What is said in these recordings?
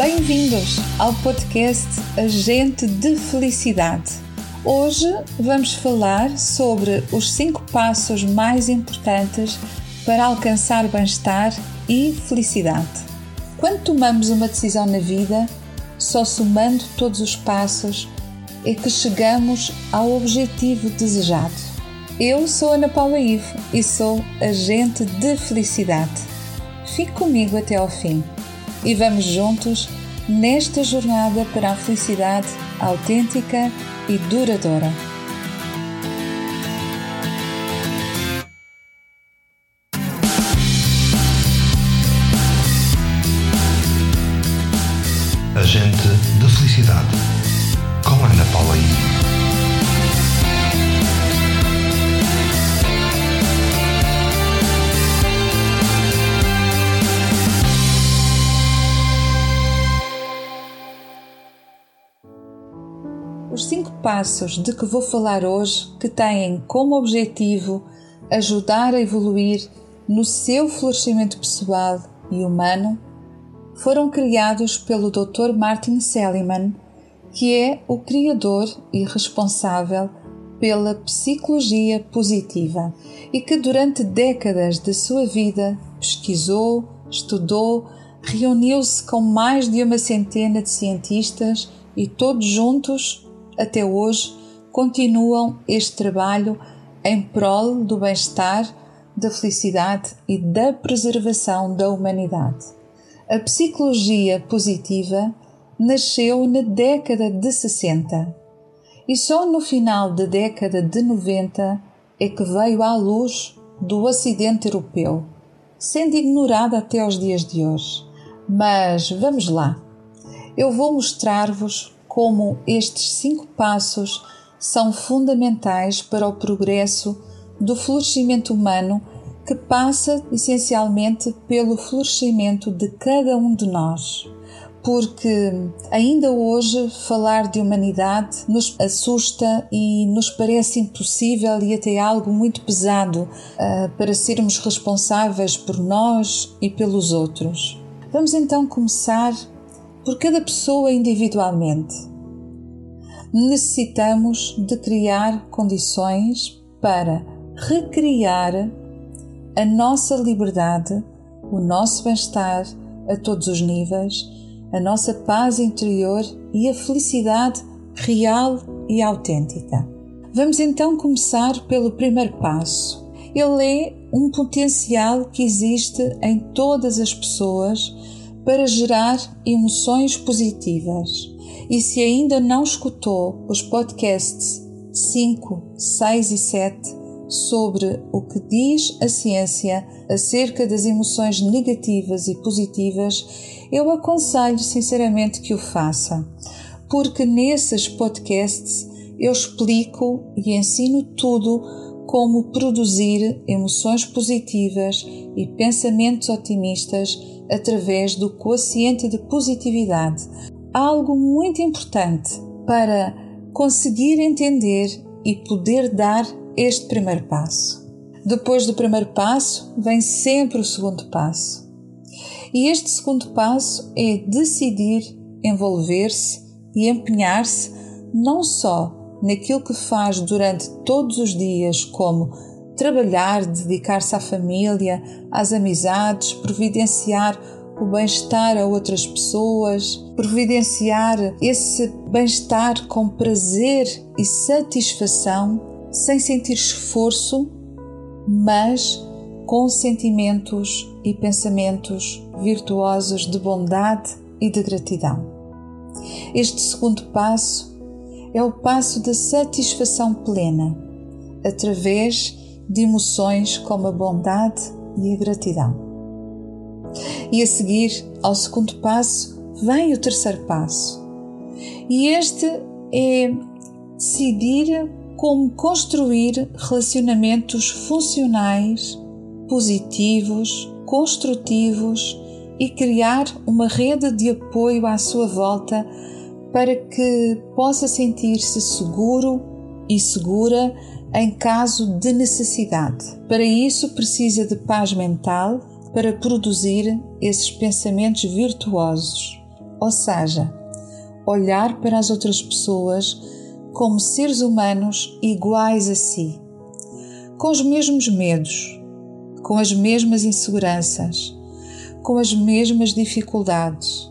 Bem-vindos ao podcast Agente de Felicidade. Hoje vamos falar sobre os cinco passos mais importantes para alcançar bem-estar e felicidade. Quando tomamos uma decisão na vida, só somando todos os passos é que chegamos ao objetivo desejado. Eu sou Ana Paula Ivo e sou agente de felicidade. Fique comigo até ao fim e vamos juntos nesta jornada para a felicidade autêntica e duradoura. Agente de Felicidade, com Ana Paula I. passos de que vou falar hoje, que têm como objetivo ajudar a evoluir no seu florescimento pessoal e humano, foram criados pelo Dr. Martin Seligman, que é o criador e responsável pela psicologia positiva e que durante décadas de sua vida pesquisou, estudou, reuniu-se com mais de uma centena de cientistas e todos juntos até hoje continuam este trabalho em prol do bem-estar, da felicidade e da preservação da humanidade. A psicologia positiva nasceu na década de 60 e só no final da década de 90 é que veio à luz do Ocidente Europeu, sendo ignorada até aos dias de hoje. Mas vamos lá. Eu vou mostrar-vos como estes cinco passos são fundamentais para o progresso do florescimento humano que passa essencialmente pelo florescimento de cada um de nós. Porque ainda hoje falar de humanidade nos assusta e nos parece impossível e até algo muito pesado uh, para sermos responsáveis por nós e pelos outros. Vamos então começar por cada pessoa individualmente. Necessitamos de criar condições para recriar a nossa liberdade, o nosso bem-estar a todos os níveis, a nossa paz interior e a felicidade real e autêntica. Vamos então começar pelo primeiro passo. Ele é um potencial que existe em todas as pessoas para gerar emoções positivas. E se ainda não escutou os podcasts 5, 6 e 7 sobre o que diz a ciência acerca das emoções negativas e positivas, eu aconselho sinceramente que o faça, porque nesses podcasts eu explico e ensino tudo como produzir emoções positivas e pensamentos otimistas através do quociente de positividade, algo muito importante para conseguir entender e poder dar este primeiro passo. Depois do primeiro passo, vem sempre o segundo passo. E este segundo passo é decidir envolver-se e empenhar-se não só naquilo que faz durante todos os dias, como trabalhar, dedicar-se à família, às amizades, providenciar o bem-estar a outras pessoas, providenciar esse bem-estar com prazer e satisfação, sem sentir esforço, mas com sentimentos e pensamentos virtuosos de bondade e de gratidão. Este segundo passo é o passo da satisfação plena, através de emoções como a bondade e a gratidão. E a seguir ao segundo passo vem o terceiro passo. E este é decidir como construir relacionamentos funcionais, positivos, construtivos e criar uma rede de apoio à sua volta para que possa sentir-se seguro e segura em caso de necessidade. Para isso, precisa de paz mental para produzir esses pensamentos virtuosos, ou seja, olhar para as outras pessoas como seres humanos iguais a si, com os mesmos medos, com as mesmas inseguranças, com as mesmas dificuldades,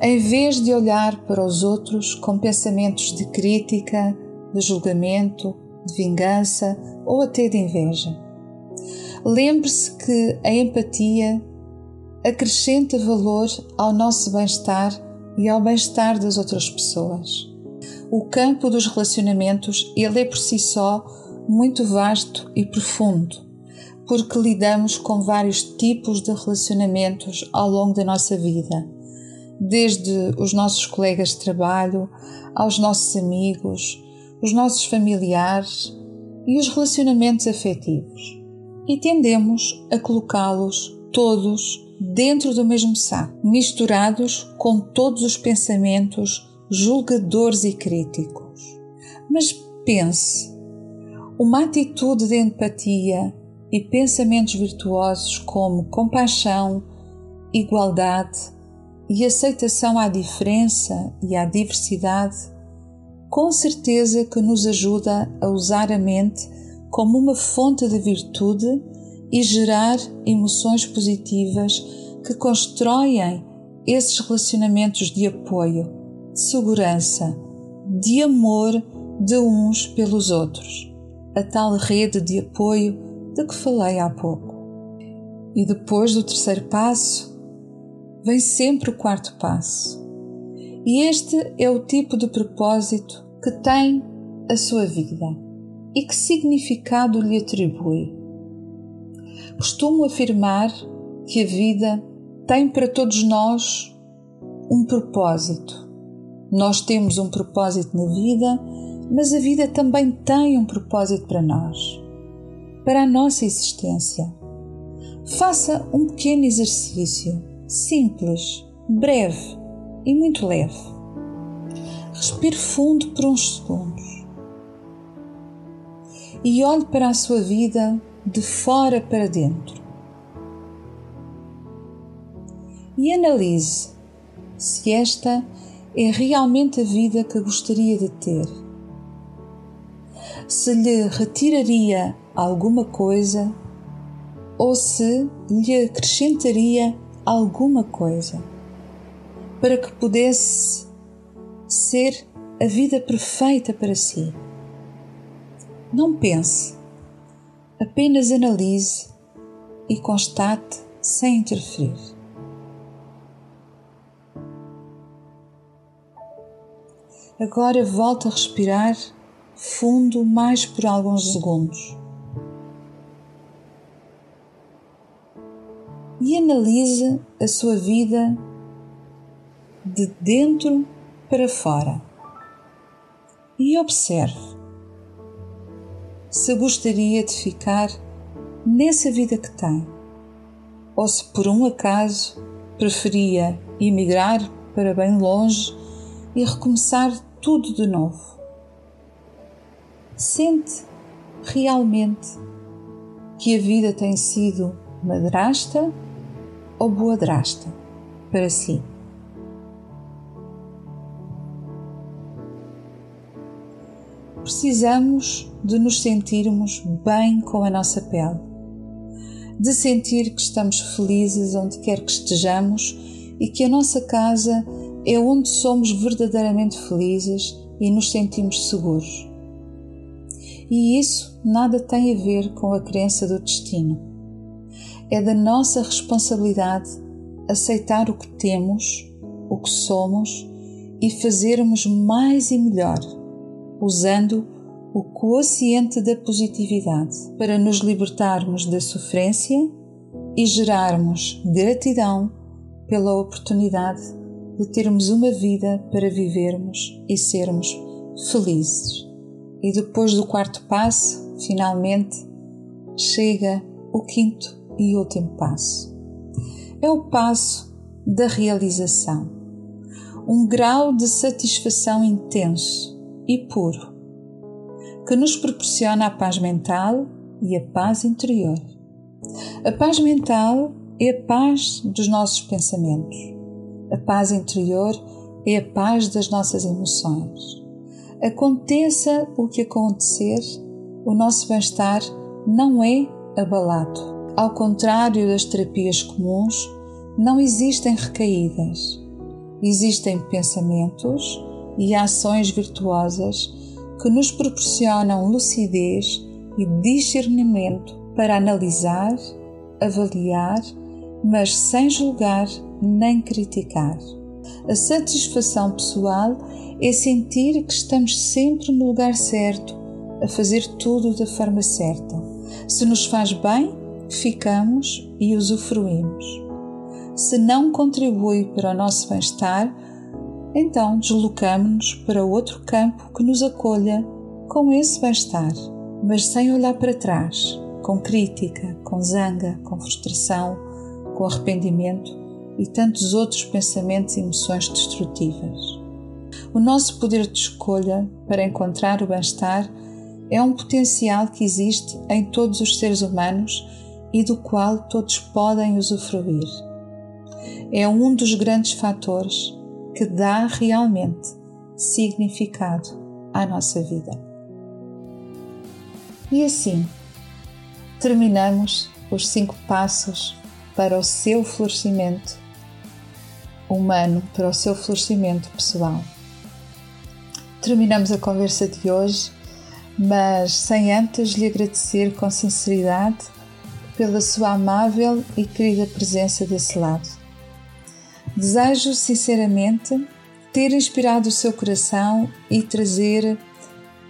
em vez de olhar para os outros com pensamentos de crítica, de julgamento, de vingança ou até de inveja. Lembre-se que a empatia acrescenta valor ao nosso bem-estar e ao bem-estar das outras pessoas. O campo dos relacionamentos, ele é por si só muito vasto e profundo, porque lidamos com vários tipos de relacionamentos ao longo da nossa vida, desde os nossos colegas de trabalho, aos nossos amigos, os nossos familiares e os relacionamentos afetivos e tendemos a colocá-los todos dentro do mesmo saco, misturados com todos os pensamentos julgadores e críticos. Mas pense, uma atitude de empatia e pensamentos virtuosos como compaixão, igualdade e aceitação à diferença e à diversidade, com certeza que nos ajuda a usar a mente como uma fonte de virtude e gerar emoções positivas que constroem esses relacionamentos de apoio, de segurança, de amor de uns pelos outros, a tal rede de apoio de que falei há pouco. E depois do terceiro passo, vem sempre o quarto passo. E este é o tipo de propósito que tem a sua vida e que significado lhe atribui. Costumo afirmar que a vida tem para todos nós um propósito. Nós temos um propósito na vida, mas a vida também tem um propósito para nós, para a nossa existência. Faça um pequeno exercício, simples, breve e muito leve. Respire fundo por uns segundos e olhe para a sua vida de fora para dentro. E analise se esta é realmente a vida que gostaria de ter. Se lhe retiraria alguma coisa ou se lhe acrescentaria alguma coisa para que pudesse ser a vida perfeita para si. Não pense, apenas analise e constate sem interferir. Agora volte a respirar fundo mais por alguns segundos. E analise a sua vida de dentro para fora. E observe se gostaria de ficar nessa vida que tem, ou se por um acaso preferia emigrar para bem longe e recomeçar tudo de novo. Sente realmente que a vida tem sido madrasta ou boadrasta para si. Precisamos de nos sentirmos bem com a nossa pele, de sentir que estamos felizes onde quer que estejamos e que a nossa casa é onde somos verdadeiramente felizes e nos sentimos seguros. E isso nada tem a ver com a crença do destino. É da nossa responsabilidade aceitar o que temos, o que somos e fazermos mais e melhor usando o quociente da positividade para nos libertarmos da sofrência e gerarmos gratidão pela oportunidade de termos uma vida para vivermos e sermos felizes. E depois do quarto passo, finalmente, chega o quinto e último passo. É o passo da realização. Um grau de satisfação intenso e puro, que nos proporciona a paz mental e a paz interior. A paz mental é a paz dos nossos pensamentos. A paz interior é a paz das nossas emoções. Aconteça o que acontecer, o nosso bem-estar não é abalado. Ao contrário das terapias comuns, não existem recaídas. Existem pensamentos e ações virtuosas que nos proporcionam lucidez e discernimento para analisar, avaliar, mas sem julgar nem criticar. A satisfação pessoal é sentir que estamos sempre no lugar certo, a fazer tudo da forma certa. Se nos faz bem, ficamos e usufruímos. Se não contribui para o nosso bem-estar, então deslocamos-nos para outro campo que nos acolha com esse bem-estar, mas sem olhar para trás, com crítica, com zanga, com frustração, com arrependimento e tantos outros pensamentos e emoções destrutivas. O nosso poder de escolha para encontrar o bem-estar é um potencial que existe em todos os seres humanos e do qual todos podem usufruir. É um dos grandes fatores que dá realmente significado à nossa vida. E assim, terminamos os cinco passos para o seu florescimento humano, para o seu florescimento pessoal. Terminamos a conversa de hoje, mas sem antes lhe agradecer com sinceridade pela sua amável e querida presença desse lado. Desejo sinceramente ter inspirado o seu coração e trazer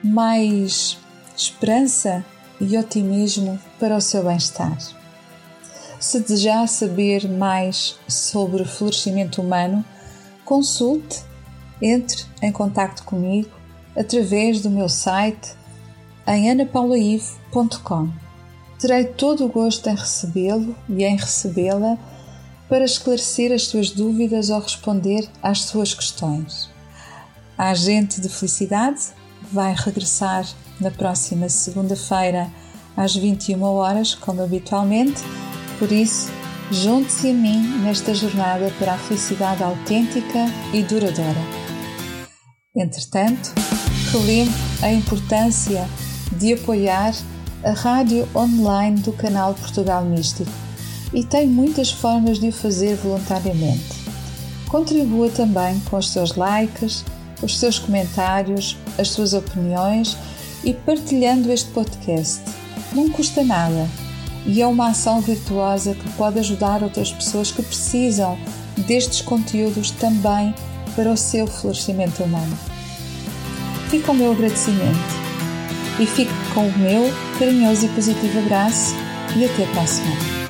mais esperança e otimismo para o seu bem-estar. Se desejar saber mais sobre o florescimento humano, consulte, entre em contato comigo através do meu site em anapaulaive.com. Terei todo o gosto em recebê-lo e em recebê-la para esclarecer as suas dúvidas ou responder às suas questões. A Agente de Felicidade vai regressar na próxima segunda-feira às 21 horas, como habitualmente, por isso, junte-se a mim nesta jornada para a felicidade autêntica e duradoura. Entretanto, relembro a importância de apoiar a rádio online do canal Portugal Místico e tem muitas formas de o fazer voluntariamente. Contribua também com os seus likes, os seus comentários, as suas opiniões e partilhando este podcast. Não custa nada e é uma ação virtuosa que pode ajudar outras pessoas que precisam destes conteúdos também para o seu florescimento humano. Fica o meu agradecimento e fique com o meu carinhoso e positivo abraço e até a próxima.